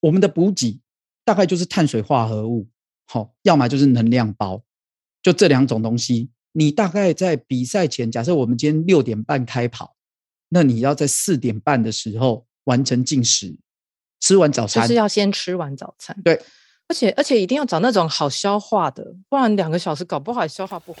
我们的补给大概就是碳水化合物，好、哦，要么就是能量包，就这两种东西。你大概在比赛前，假设我们今天六点半开跑，那你要在四点半的时候完成进食，吃完早餐，就是要先吃完早餐。对，而且而且一定要找那种好消化的，不然两个小时搞不好也消化不好。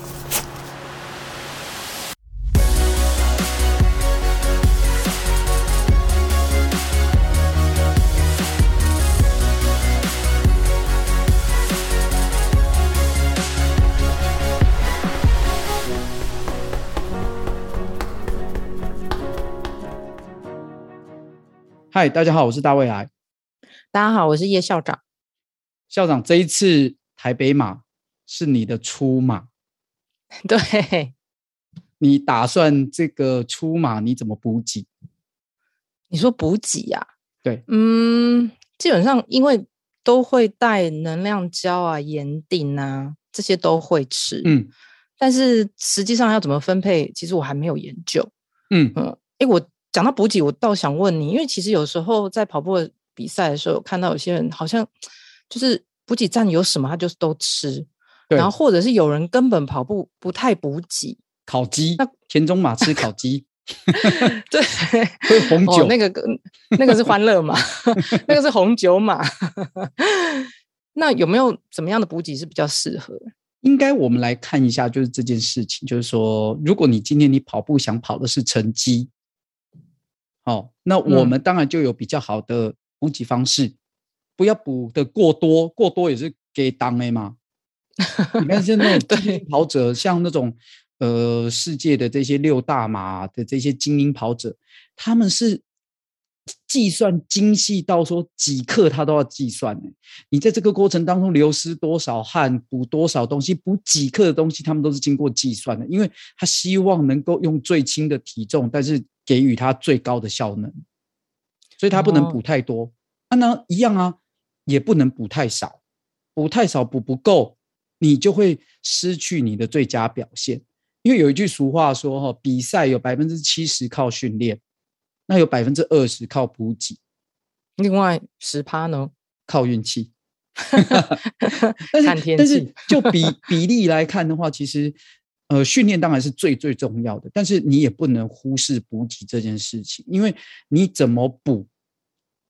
嗨，大家好，我是大卫来。大家好，我是叶校长。校长，这一次台北马是你的出马，对，你打算这个出马你怎么补给？你说补给呀？对，嗯，基本上因为都会带能量胶啊、盐锭啊，这些都会吃，嗯，但是实际上要怎么分配，其实我还没有研究，嗯嗯，哎，我讲到补给，我倒想问你，因为其实有时候在跑步比赛的时候，看到有些人好像。就是补给站有什么，他就是都吃，然后或者是有人根本跑步不太补给，烤鸡，那田中马吃烤鸡，对，喝红酒，哦、那个那个是欢乐马，那个是红酒马。那有没有怎么样的补给是比较适合？应该我们来看一下，就是这件事情，就是说，如果你今天你跑步想跑的是成绩，哦，那我们当然就有比较好的补给方式。嗯不要补的过多，过多也是给当的嘛。你看现在那种精英跑者，像那种呃世界的这些六大马的这些精英跑者，他们是计算精细到说几克他都要计算的。你在这个过程当中流失多少汗，补多少东西，补几克的东西，他们都是经过计算的，因为他希望能够用最轻的体重，但是给予他最高的效能，所以他不能补太多。哦、啊，那一样啊。也不能补太少，补太少补不够，你就会失去你的最佳表现。因为有一句俗话说：“哈，比赛有百分之七十靠训练，那有百分之二十靠补给，另外十趴呢靠运气。”但是，但是就比 比例来看的话，其实呃，训练当然是最最重要的，但是你也不能忽视补给这件事情，因为你怎么补。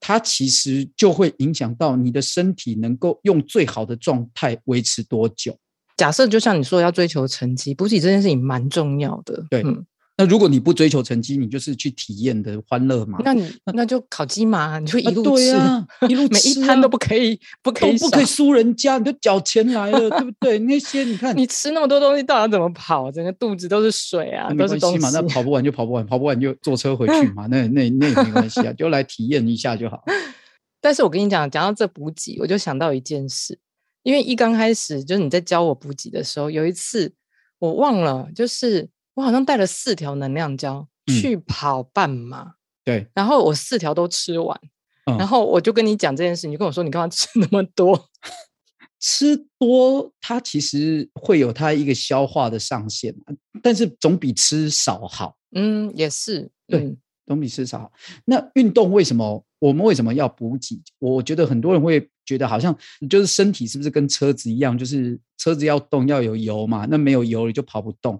它其实就会影响到你的身体能够用最好的状态维持多久。假设就像你说要追求成绩，补给这件事情蛮重要的。对，嗯、那如果你不追求成绩，你就是去体验的欢乐嘛。那你那就烤鸡嘛，你就一路吃，啊啊、一路每一摊都不可以，不可以都不可以 输人家，你就缴钱来了，对不对？那些你看，你吃那么多东西，到底要怎么跑？整个肚子都是水啊，都是东西嘛。那跑不完就跑不完，跑不完就坐车回去嘛。那那那也没关系啊，就来体验一下就好。但是我跟你讲，讲到这补给，我就想到一件事，因为一刚开始就是你在教我补给的时候，有一次我忘了，就是我好像带了四条能量胶去跑半马，嗯、对，然后我四条都吃完，嗯、然后我就跟你讲这件事，你就跟我说你干嘛吃那么多？吃多它其实会有它一个消化的上限，但是总比吃少好。嗯，也是，对，嗯、总比吃少好。那运动为什么？我们为什么要补给？我觉得很多人会觉得好像就是身体是不是跟车子一样，就是车子要动要有油嘛，那没有油你就跑不动。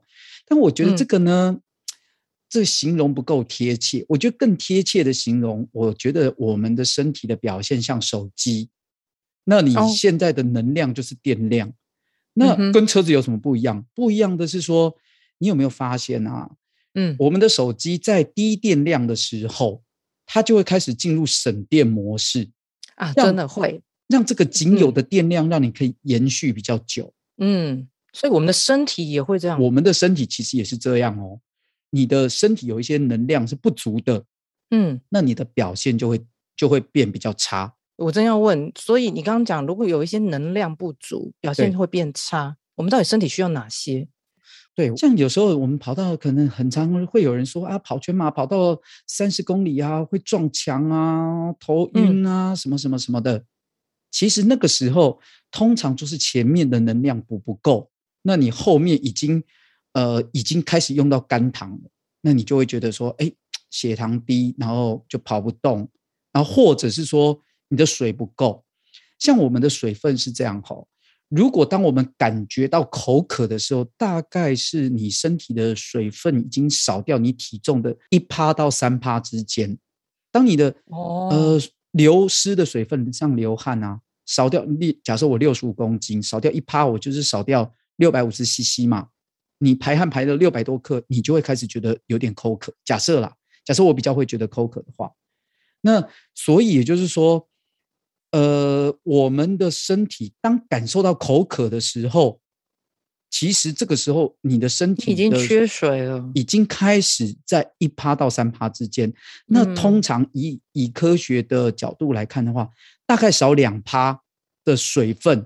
但我觉得这个呢，嗯、这形容不够贴切。我觉得更贴切的形容，我觉得我们的身体的表现像手机。那你现在的能量就是电量，哦、那跟车子有什么不一样？不一样的是说，你有没有发现啊？嗯，我们的手机在低电量的时候。它就会开始进入省电模式啊，真的会让这个仅有的电量让你可以延续比较久。嗯，所以我们的身体也会这样。我们的身体其实也是这样哦。你的身体有一些能量是不足的，嗯，那你的表现就会就会变比较差。我真要问，所以你刚刚讲，如果有一些能量不足，表现会变差。我们到底身体需要哪些？对，像有时候我们跑到可能很常会有人说啊，跑全马跑到三十公里啊，会撞墙啊，头晕啊，什么什么什么的。其实那个时候通常就是前面的能量补不够，那你后面已经呃已经开始用到肝糖了，那你就会觉得说，哎，血糖低，然后就跑不动，然后或者是说你的水不够。像我们的水分是这样吼。如果当我们感觉到口渴的时候，大概是你身体的水分已经少掉你体重的一趴到三趴之间。当你的哦呃流失的水分像流汗啊少掉，假设我六十五公斤少掉一趴，我就是少掉六百五十 CC 嘛。你排汗排了六百多克，你就会开始觉得有点口渴。假设啦，假设我比较会觉得口渴的话，那所以也就是说。呃，我们的身体当感受到口渴的时候，其实这个时候你的身体已经缺水了，已经开始在一趴到三趴之间。那通常以以科学的角度来看的话，大概少两趴的水分，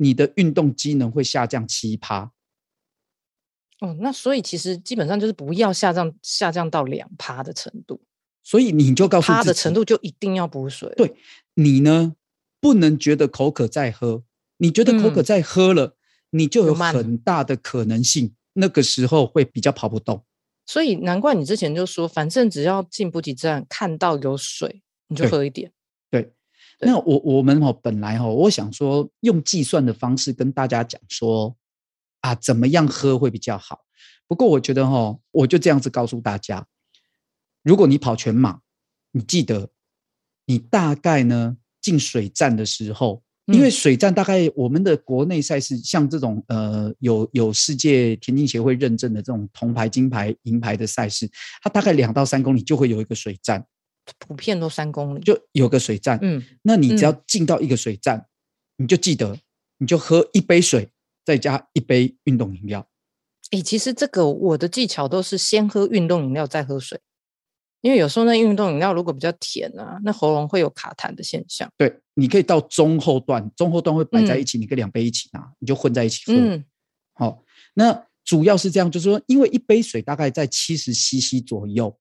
你的运动机能会下降七趴。哦，那所以其实基本上就是不要下降下降到两趴的程度。所以你就告诉他的程度就一定要补水。对，你呢？不能觉得口渴再喝，你觉得口渴再喝了，嗯、你就有很大的可能性，那个时候会比较跑不动。所以难怪你之前就说，反正只要进补给站看到有水，你就喝一点。对，对对，那我我们哦本来哦，我想说用计算的方式跟大家讲说啊，怎么样喝会比较好。不过我觉得哦，我就这样子告诉大家，如果你跑全马，你记得你大概呢。进水站的时候，因为水站大概我们的国内赛事，像这种呃有有世界田径协会认证的这种铜牌、金牌、银牌的赛事，它大概两到三公里就会有一个水站，普遍都三公里就有个水站。嗯，那你只要进到一个水站，你就记得你就喝一杯水，再加一杯运动饮料。诶，其实这个我的技巧都是先喝运动饮料再喝水。因为有时候那运动饮料如果比较甜啊，那喉咙会有卡痰的现象。对，你可以到中后段，中后段会摆在一起，嗯、你可以两杯一起拿，你就混在一起喝。嗯，好、哦，那主要是这样，就是说，因为一杯水大概在七十 CC 左右，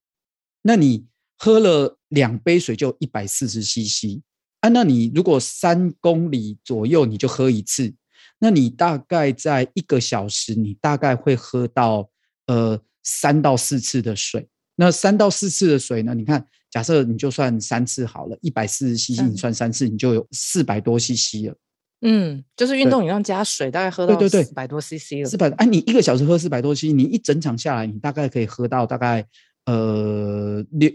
那你喝了两杯水就一百四十 CC 啊。那你如果三公里左右你就喝一次，那你大概在一个小时，你大概会喝到呃三到四次的水。那三到四次的水呢？你看，假设你就算三次好了，一百四十 CC，你算三次，你就有四百多 CC 了。嗯，就是运动饮料加水，大概喝到对对对四百多 CC 了。四百，哎，你一个小时喝四百多 CC，你一整场下来，你大概可以喝到大概呃六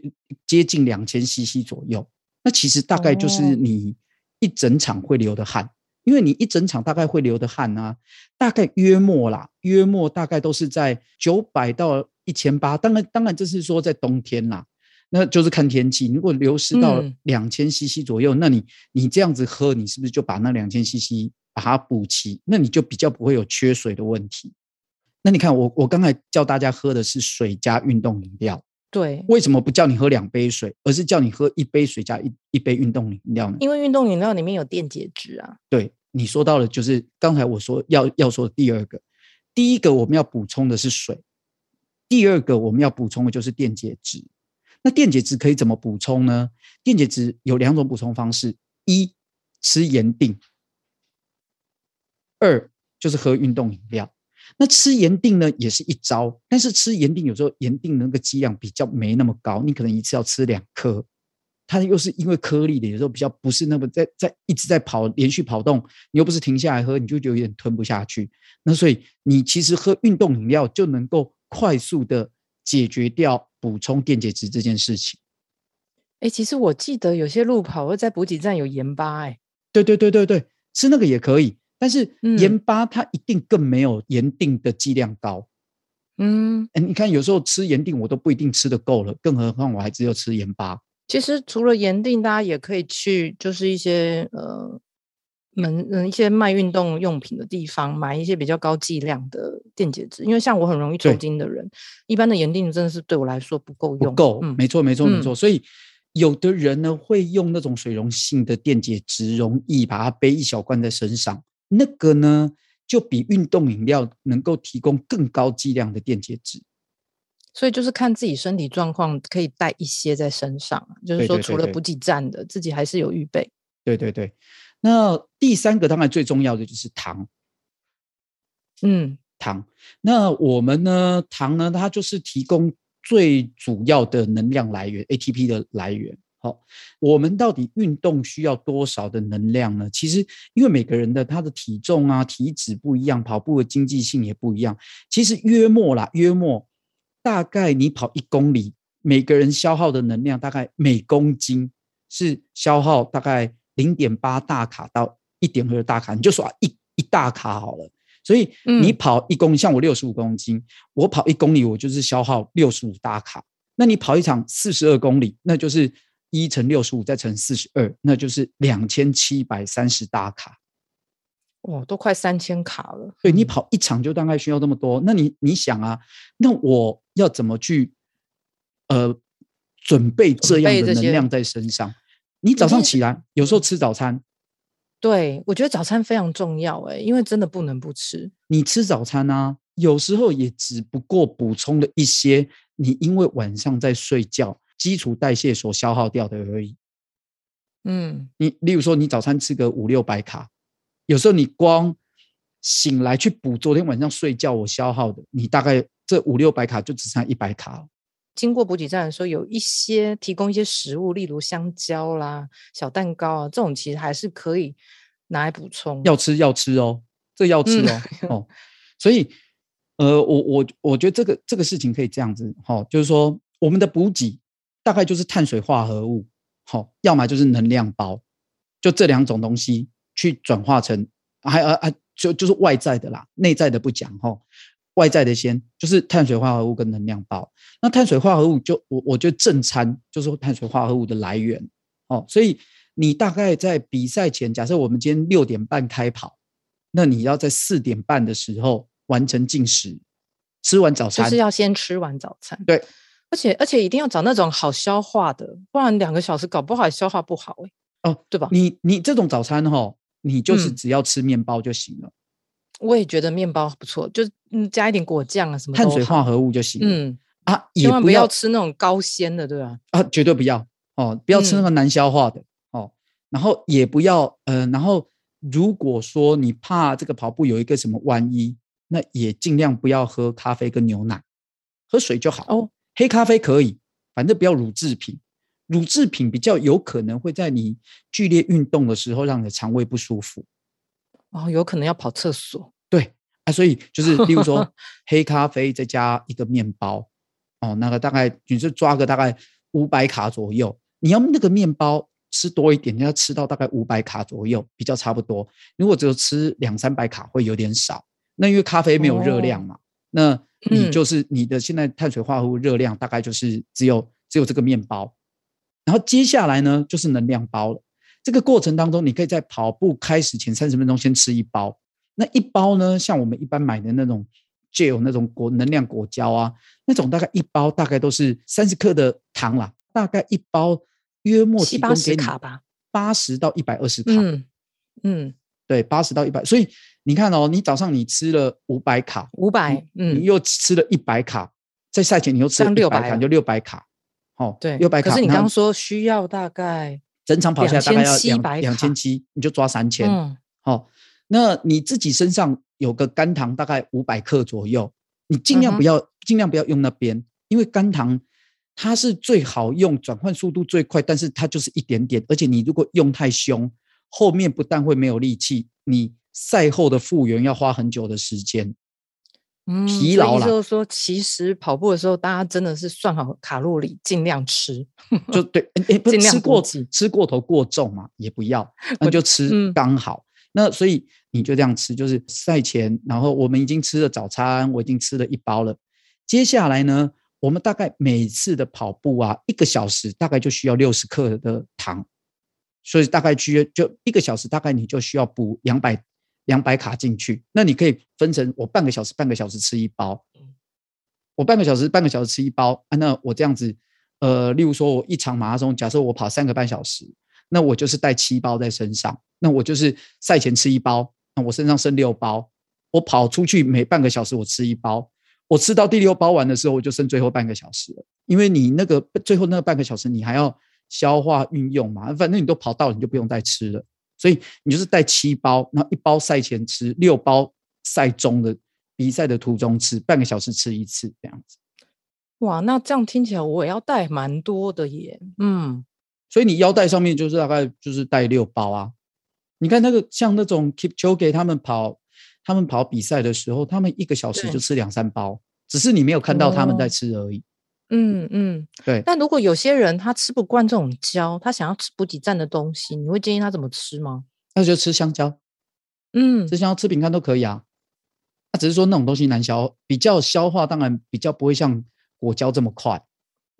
接近两千 CC 左右。那其实大概就是你一整场会流的汗。哦因为你一整场大概会流的汗啊，大概约莫啦，约莫大概都是在九百到一千八。当然，当然这是说在冬天啦，那就是看天气。如果流失到两千 CC 左右，嗯、那你你这样子喝，你是不是就把那两千 CC 把它补齐？那你就比较不会有缺水的问题。那你看我我刚才叫大家喝的是水加运动饮料。对，为什么不叫你喝两杯水，而是叫你喝一杯水加一一杯运动饮料呢？因为运动饮料里面有电解质啊。对，你说到了，就是刚才我说要要说的第二个，第一个我们要补充的是水，第二个我们要补充的就是电解质。那电解质可以怎么补充呢？电解质有两种补充方式：一吃盐锭，二就是喝运动饮料。那吃盐定呢，也是一招，但是吃盐定有时候盐定那个剂量比较没那么高，你可能一次要吃两颗，它又是因为颗粒的，有时候比较不是那么在在一直在跑连续跑动，你又不是停下来喝，你就有点吞不下去。那所以你其实喝运动饮料就能够快速的解决掉补充电解质这件事情。哎，其实我记得有些路跑会在补给站有盐巴，哎，对对对对对，吃那个也可以。但是盐巴它一定更没有盐定的剂量高，嗯，哎，你看有时候吃盐定我都不一定吃得够了，更何况我还只有吃盐巴。其实除了盐定，大家也可以去就是一些呃门嗯一些卖运动用品的地方买一些比较高剂量的电解质，因为像我很容易抽筋的人，一般的盐定真的是对我来说不够用，不够，嗯，没错没错没错，所以有的人呢会用那种水溶性的电解质，容易把它背一小罐在身上。那个呢，就比运动饮料能够提供更高剂量的电解质。所以就是看自己身体状况，可以带一些在身上。就是说，除了补给站的，自己还是有预备。对对对。那第三个当然最重要的就是糖。嗯，糖。那我们呢？糖呢？它就是提供最主要的能量来源，ATP 的来源。好，我们到底运动需要多少的能量呢？其实，因为每个人的他的体重啊、体脂不一样，跑步的经济性也不一样。其实约莫啦，约莫。大概你跑一公里，每个人消耗的能量大概每公斤是消耗大概零点八大卡到一点二大卡，你就说一一大卡好了。所以你跑一公里，嗯、像我六十五公斤，我跑一公里我就是消耗六十五大卡。那你跑一场四十二公里，那就是一乘六十五再乘四十二，那就是两千七百三十大卡。哦，都快三千卡了。对，你跑一场就大概需要这么多。那你你想啊，那我要怎么去呃准备这样的能量在身上？你早上起来有时候吃早餐。对，我觉得早餐非常重要哎，因为真的不能不吃。你吃早餐啊，有时候也只不过补充了一些你因为晚上在睡觉基础代谢所消耗掉的而已。嗯，你例如说你早餐吃个五六百卡。有时候你光醒来去补昨天晚上睡觉我消耗的，你大概这五六百卡就只剩一百卡了。经过补给站的时候，有一些提供一些食物，例如香蕉啦、小蛋糕啊，这种其实还是可以拿来补充。要吃要吃哦，这要吃哦、嗯、哦。所以，呃，我我我觉得这个这个事情可以这样子哈、哦，就是说我们的补给大概就是碳水化合物，好、哦，要么就是能量包，就这两种东西。去转化成还啊啊，就就是外在的啦，内在的不讲哈。外在的先就是碳水化合物跟能量包。那碳水化合物就我我觉得正餐就是碳水化合物的来源哦。所以你大概在比赛前，假设我们今天六点半开跑，那你要在四点半的时候完成进食，吃完早餐就是要先吃完早餐。对，而且而且一定要找那种好消化的，不然两个小时搞不好消化不好哎、欸。哦，对吧？你你这种早餐哈。你就是只要吃面包就行了。嗯，我也觉得面包不错，就嗯加一点果酱啊什么，碳水化合物就行了。嗯啊，千万不要吃那种高纤的，对吧？啊，绝对不要哦，不要吃那个难消化的，嗯、哦。然后也不要，呃，然后如果说你怕这个跑步有一个什么万一，那也尽量不要喝咖啡跟牛奶，喝水就好。哦，黑咖啡可以，反正不要乳制品。乳制品比较有可能会在你剧烈运动的时候让你的肠胃不舒服，哦，有可能要跑厕所。对啊，所以就是，例如说 黑咖啡再加一个面包，哦，那个大概你就抓个大概五百卡左右。你要那个面包吃多一点，你要吃到大概五百卡左右，比较差不多。如果只有吃两三百卡会有点少。那因为咖啡没有热量嘛，哦、那你就是你的现在碳水化合物热量大概就是只有只有这个面包。然后接下来呢，就是能量包了。这个过程当中，你可以在跑步开始前三十分钟先吃一包。那一包呢，像我们一般买的那种 gel 那种果能量果胶啊，那种大概一包大概都是三十克的糖啦，大概一包约莫七八十卡吧，八十到一百二十卡。嗯嗯，对，八十到一百。所以你看哦，你早上你吃了五百卡，五百，嗯，你又吃了一百卡，在赛前你又吃了六百卡，就六百卡。哦，对，六百卡。可是你刚刚说需要大概整场跑下来大概要两两千七，你就抓三千。嗯，好，那你自己身上有个肝糖大概五百克左右，你尽量不要、嗯、尽量不要用那边，因为肝糖它是最好用，转换速度最快，但是它就是一点点，而且你如果用太凶，后面不但会没有力气，你赛后的复原要花很久的时间。嗯，疲劳了。就是说，其实跑步的时候，大家真的是算好卡路里，尽量吃。就对，哎、欸，不吃过吃过头过重嘛，也不要，那就吃刚好。嗯、那所以你就这样吃，就是赛前，然后我们已经吃了早餐，我已经吃了一包了。接下来呢，我们大概每次的跑步啊，一个小时大概就需要六十克的糖，所以大概需要就一个小时，大概你就需要补两百。两百卡进去，那你可以分成我半个小时，半个小时吃一包。我半个小时，半个小时吃一包。啊，那我这样子，呃，例如说我一场马拉松，假设我跑三个半小时，那我就是带七包在身上。那我就是赛前吃一包，那我身上剩六包。我跑出去每半个小时我吃一包，我吃到第六包完的时候，我就剩最后半个小时了。因为你那个最后那个半个小时，你还要消化运用嘛，反正你都跑到了，你就不用再吃了。所以你就是带七包，然后一包赛前吃，六包赛中的比赛的途中吃，半个小时吃一次这样子。哇，那这样听起来我也要带蛮多的耶。嗯，所以你腰带上面就是大概就是带六包啊。你看那个像那种 Keep c h o g e 他们跑，他们跑比赛的时候，他们一个小时就吃两三包，只是你没有看到他们在吃而已。嗯嗯，对。但如果有些人他吃不惯这种胶，他想要吃补给站的东西，你会建议他怎么吃吗？那就吃香蕉。嗯，吃香蕉、吃饼干都可以啊。那只是说那种东西难消，比较消化，当然比较不会像果胶这么快。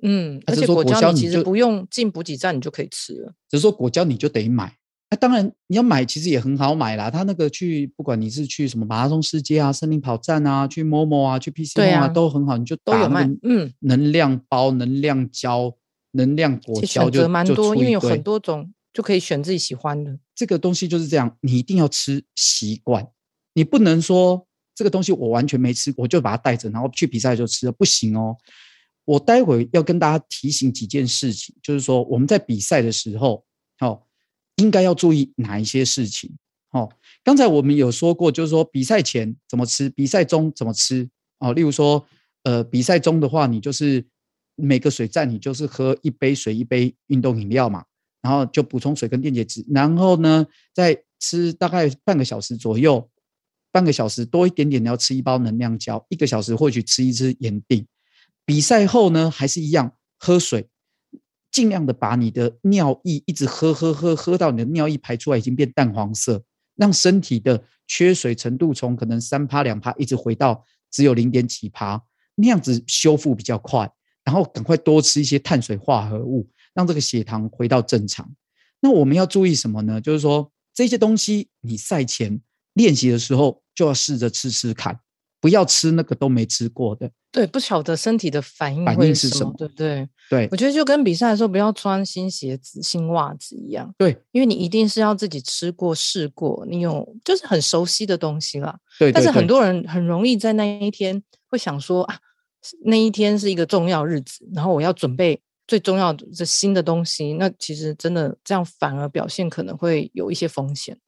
嗯，而且果胶你其实不用进补给站，你就可以吃了。只是说果胶你就得买。那当然你要买，其实也很好买啦。他那个去，不管你是去什么马拉松世界啊、森林跑站啊、去 Momo 啊、去 PC 啊，都很好。你就都有卖。嗯，能量包、能量胶、能量果胶就蛮多，因为有很多种，就可以选自己喜欢的。这个东西就是这样，你一定要吃习惯。你不能说这个东西我完全没吃，我就把它带着，然后去比赛就吃了，不行哦。我待会要跟大家提醒几件事情，就是说我们在比赛的时候，哦。应该要注意哪一些事情？哦，刚才我们有说过，就是说比赛前怎么吃，比赛中怎么吃哦。例如说，呃，比赛中的话，你就是每个水站你就是喝一杯水，一杯运动饮料嘛，然后就补充水跟电解质，然后呢，再吃大概半个小时左右，半个小时多一点点，你要吃一包能量胶，一个小时或许吃一支盐錠。比赛后呢，还是一样喝水。尽量的把你的尿液一直喝喝喝喝到你的尿液排出来已经变淡黄色，让身体的缺水程度从可能三趴两趴一直回到只有零点几趴，那样子修复比较快。然后赶快多吃一些碳水化合物，让这个血糖回到正常。那我们要注意什么呢？就是说这些东西你赛前练习的时候就要试着吃吃看。不要吃那个都没吃过的，对，不晓得身体的反应反应是什么，对不对？对，我觉得就跟比赛的时候不要穿新鞋子、新袜子一样，对，因为你一定是要自己吃过、试过，你有就是很熟悉的东西了。对，但是很多人很容易在那一天会想说啊，那一天是一个重要日子，然后我要准备最重要的新的东西，那其实真的这样反而表现可能会有一些风险。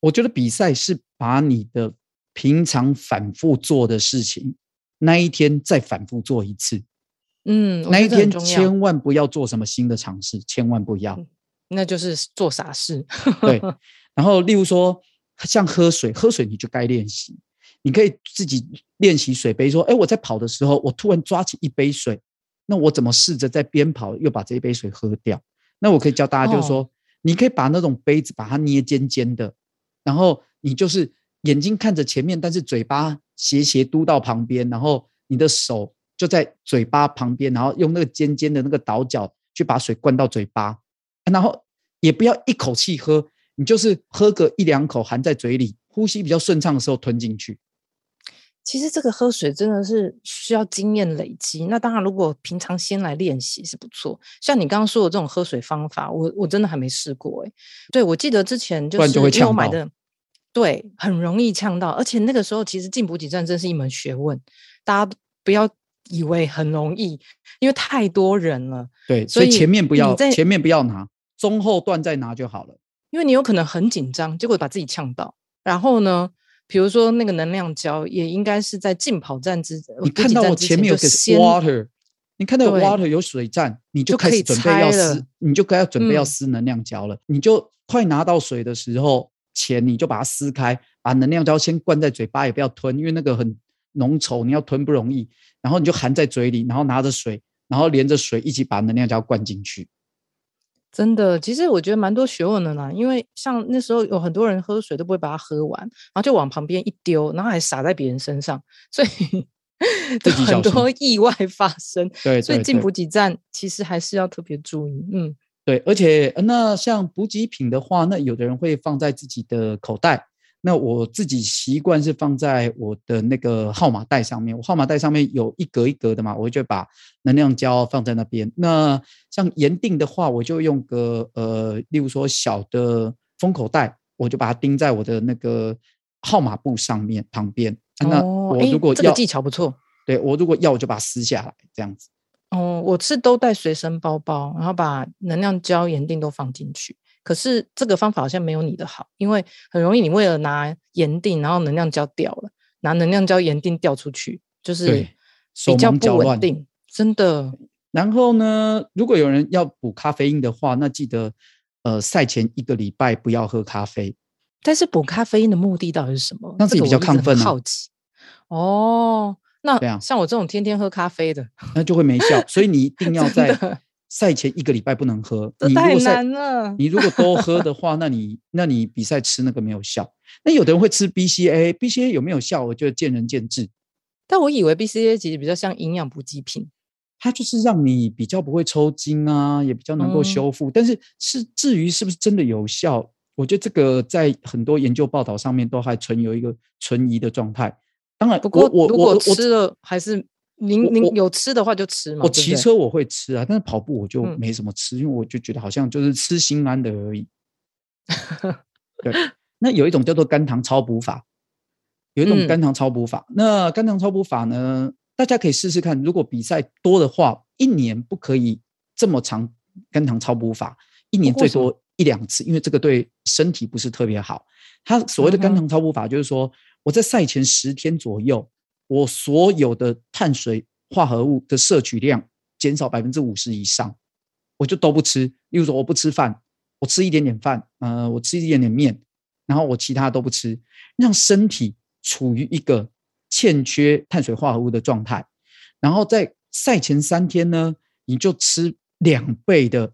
我觉得比赛是把你的。平常反复做的事情，那一天再反复做一次。嗯，那一天千万不要做什么新的尝试，千万不要。那就是做傻事。对。然后，例如说，像喝水，喝水你就该练习。你可以自己练习水杯，说：“哎，我在跑的时候，我突然抓起一杯水，那我怎么试着在边跑又把这一杯水喝掉？”那我可以教大家，就是说，哦、你可以把那种杯子把它捏尖尖的，然后你就是。眼睛看着前面，但是嘴巴斜斜嘟到旁边，然后你的手就在嘴巴旁边，然后用那个尖尖的那个倒角去把水灌到嘴巴，然后也不要一口气喝，你就是喝个一两口含在嘴里，呼吸比较顺畅的时候吞进去。其实这个喝水真的是需要经验累积。那当然，如果平常先来练习是不错。像你刚刚说的这种喝水方法，我我真的还没试过哎。对，我记得之前就是因为我买的。对，很容易呛到，而且那个时候其实进补给站真是一门学问，大家不要以为很容易，因为太多人了。对，所以前面不要，前面不要拿，中后段再拿就好了。因为你有可能很紧张，结果把自己呛到。然后呢，比如说那个能量胶，也应该是在进跑站之前，你看到我前面有个 water，你看到有 water 有水站，你就开始准备要撕，你就该要准备要撕能量胶了，嗯，你就快拿到水的时候。前你就把它撕开，把能量胶先灌在嘴巴，也不要吞，因为那个很浓稠，你要吞不容易。然后你就含在嘴里，然后拿着水，然后连着水一起把能量胶灌进去。真的，其实我觉得蛮多学问的啦。因为像那时候有很多人喝水都不会把它喝完，然后就往旁边一丢，然后还洒在别人身上，所以 就很多意外发生。对，所以进补给站其实还是要特别注意。嗯。对，而且那像补给品的话，那有的人会放在自己的口袋，那我自己习惯是放在我的那个号码袋上面。我号码袋上面有一格一格的嘛，我就把能量胶放在那边。那像盐锭的话，我就用个呃，例如说小的封口袋，我就把它钉在我的那个号码布上面旁边。哦、那我如果要、这个技巧不错，对我如果要我就把它撕下来这样子。哦，我是都带随身包包，然后把能量胶、盐錠都放进去。可是这个方法好像没有你的好，因为很容易你为了拿盐定，然后能量胶掉了，拿能量胶、盐定掉出去，就是比较不稳定，真的。然后呢，如果有人要补咖啡因的话，那记得呃赛前一个礼拜不要喝咖啡。但是补咖啡因的目的到底是什么？让自己比较亢奋、啊。好奇哦。那像我这种天天喝咖啡的，那就会没效。所以你一定要在赛前一个礼拜不能喝。你太难了。你如果多喝的话，那你那你比赛吃那个没有效。那有的人会吃 BCA，BCA 有没有效？我觉得见仁见智。但我以为 BCA 其实比较像营养补给品，它就是让你比较不会抽筋啊，也比较能够修复。嗯、但是是至于是不是真的有效，我觉得这个在很多研究报道上面都还存有一个存疑的状态。当然，不过我如果吃了还是您您有吃的话就吃嘛。我骑车我会吃啊，但是跑步我就没什么吃，嗯、因为我就觉得好像就是吃心安的而已。对，那有一种叫做肝糖超补法，有一种肝糖超补法。嗯、那肝糖超补法呢，大家可以试试看。如果比赛多的话，一年不可以这么长肝糖超补法，一年最多一两次，因为这个对身体不是特别好。它所谓的肝糖超补法就是说。我在赛前十天左右，我所有的碳水化合物的摄取量减少百分之五十以上，我就都不吃。例如说，我不吃饭，我吃一点点饭，呃，我吃一点点面，然后我其他都不吃，让身体处于一个欠缺碳水化合物的状态。然后在赛前三天呢，你就吃两倍的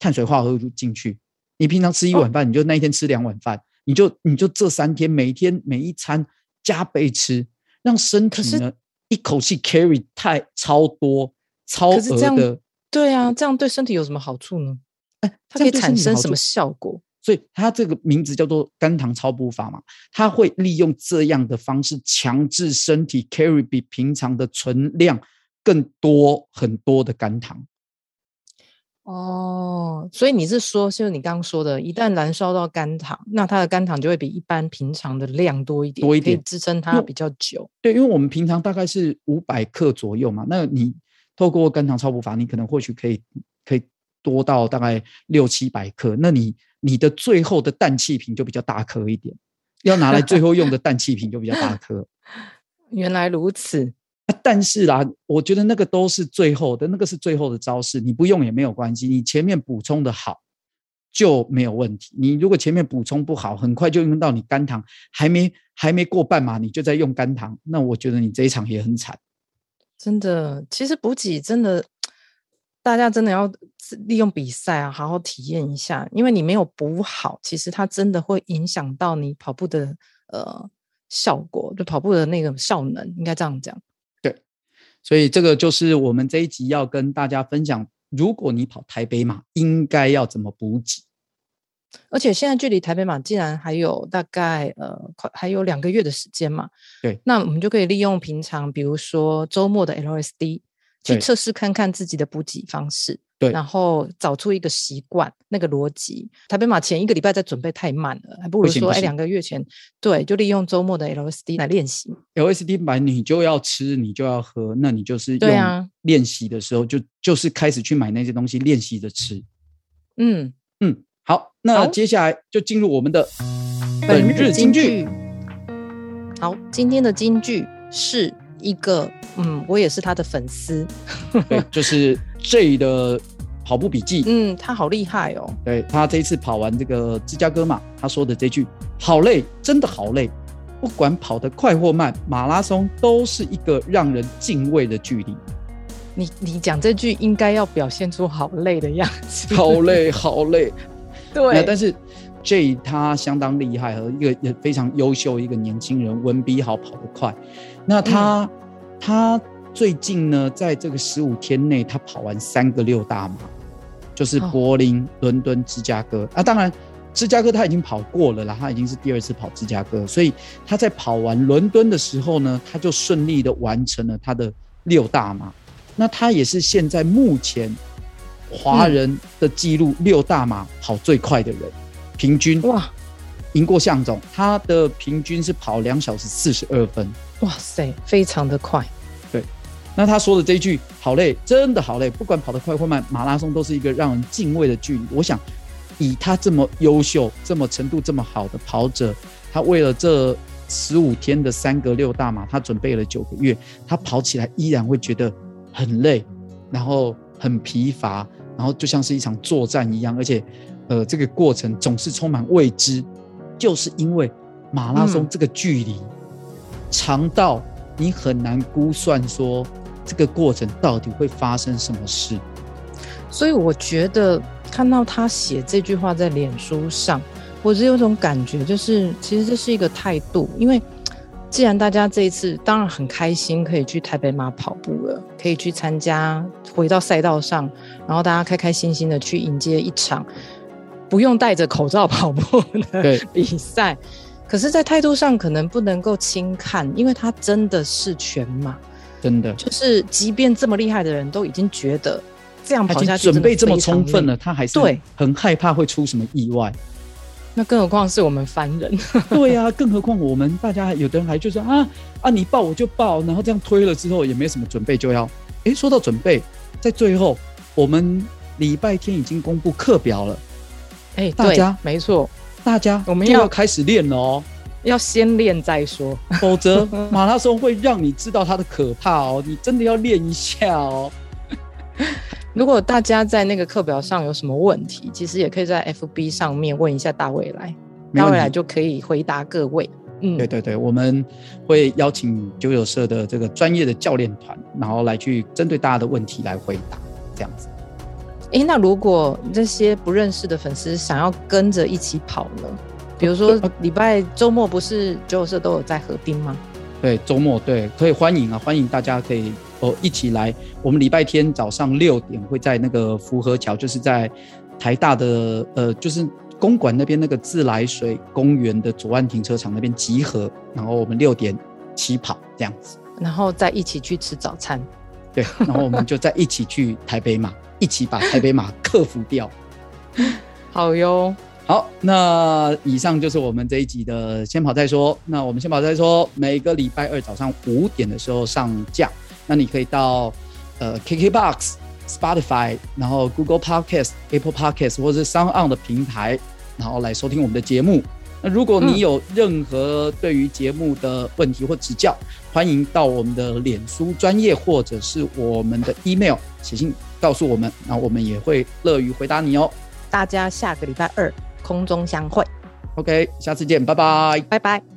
碳水化合物进去。你平常吃一碗饭，你就那一天吃两碗饭。你就你就这三天每天每一餐加倍吃，让身体呢一口气 carry 太超多超额的，对啊，这样对身体有什么好处呢？哎，它可以产生什么效果？所以它这个名字叫做肝糖超补法嘛，它会利用这样的方式强制身体 carry 比平常的存量更多很多的肝糖。哦，所以你是说，就是你刚刚说的，一旦燃烧到肝糖，那它的肝糖就会比一般平常的量多一点，多一点，可以支撑它比较久。对，因为我们平常大概是五百克左右嘛，那你透过肝糖超补法，你可能或许可以可以多到大概六七百克。那你你的最后的氮气瓶就比较大颗一点，要拿来最后用的氮气瓶就比较大颗。原来如此。但是啦，我觉得那个都是最后的，那个是最后的招式，你不用也没有关系。你前面补充的好就没有问题。你如果前面补充不好，很快就用到你肝糖，还没还没过半马，你就在用肝糖，那我觉得你这一场也很惨。真的，其实补给真的，大家真的要利用比赛啊，好好体验一下，因为你没有补好，其实它真的会影响到你跑步的呃效果，就跑步的那个效能，应该这样讲。所以这个就是我们这一集要跟大家分享，如果你跑台北马，应该要怎么补给。而且现在距离台北马竟然还有大概呃，快还有两个月的时间嘛。对，那我们就可以利用平常，比如说周末的 LSD。去测试看看自己的补给方式，对，然后找出一个习惯，那个逻辑。台北马前一个礼拜在准备太慢了，还不如说哎，两个月前，对，就利用周末的 LSD 来练习。LSD 买你就要吃，你就要喝，那你就是用练习的时候就就是开始去买那些东西练习着吃。嗯嗯，好，那接下来就进入我们的本日金句。好，今天的金句是一个。嗯，我也是他的粉丝。对，就是 J 的跑步笔记。嗯，他好厉害哦。对，他这一次跑完这个芝加哥嘛，他说的这句“好累，真的好累”，不管跑得快或慢，马拉松都是一个让人敬畏的距离。你你讲这句应该要表现出好累的样子。好累，好累。对，但是 J 他相当厉害，和一个也非常优秀一个年轻人，文笔好，跑得快。那他。嗯他最近呢，在这个十五天内，他跑完三个六大马，就是柏林、伦、oh. 敦、芝加哥啊。当然，芝加哥他已经跑过了啦，他已经是第二次跑芝加哥，所以他在跑完伦敦的时候呢，他就顺利的完成了他的六大马。那他也是现在目前华人的记录六大马跑最快的人，平均哇赢过向总，他的平均是跑两小时四十二分。哇塞，非常的快。那他说的这一句“好累，真的好累”，不管跑得快或慢，马拉松都是一个让人敬畏的距离。我想，以他这么优秀、这么程度这么好的跑者，他为了这十五天的三个六大马，他准备了九个月，他跑起来依然会觉得很累，然后很疲乏，然后就像是一场作战一样，而且，呃，这个过程总是充满未知，就是因为马拉松这个距离。长到你很难估算说这个过程到底会发生什么事，所以我觉得看到他写这句话在脸书上，我只有种感觉，就是其实这是一个态度。因为既然大家这一次当然很开心，可以去台北马跑步了，可以去参加，回到赛道上，然后大家开开心心的去迎接一场不用戴着口罩跑步的 比赛。可是，在态度上可能不能够轻看，因为他真的是全马，真的就是，即便这么厉害的人都已经觉得这样跑下去准备这么充分了，他还是对很害怕会出什么意外。那更何况是我们凡人，对呀、啊，更何况我们大家有的人还就是啊啊，你报我就报，然后这样推了之后也没什么准备就要。哎，说到准备，在最后我们礼拜天已经公布课表了，哎，大家没错。大家，我们要开始练了哦，要先练再说，否则马拉松会让你知道它的可怕哦。你真的要练一下哦。如果大家在那个课表上有什么问题，其实也可以在 FB 上面问一下大未来，大未来就可以回答各位。嗯，对对对，我们会邀请九九社的这个专业的教练团，然后来去针对大家的问题来回答，这样子。诶，那如果这些不认识的粉丝想要跟着一起跑呢？比如说礼拜周末不是九九社都有在河滨吗？对，周末对，可以欢迎啊，欢迎大家可以哦一起来。我们礼拜天早上六点会在那个福和桥，就是在台大的呃，就是公馆那边那个自来水公园的左岸停车场那边集合，然后我们六点起跑这样子，然后再一起去吃早餐。对，然后我们就再一起去台北马。一起把台北马克服掉，好哟。好，那以上就是我们这一集的先跑再说。那我们先跑再说，每个礼拜二早上五点的时候上架。那你可以到呃 KKBOX、Spotify，然后 Google Podcast、Apple Podcast 或者是 Sound On 的平台，然后来收听我们的节目。那如果你有任何对于节目的问题或指教，欢迎到我们的脸书专业或者是我们的 email 写信。告诉我们，那我们也会乐于回答你哦。大家下个礼拜二空中相会。OK，下次见，拜拜，拜拜。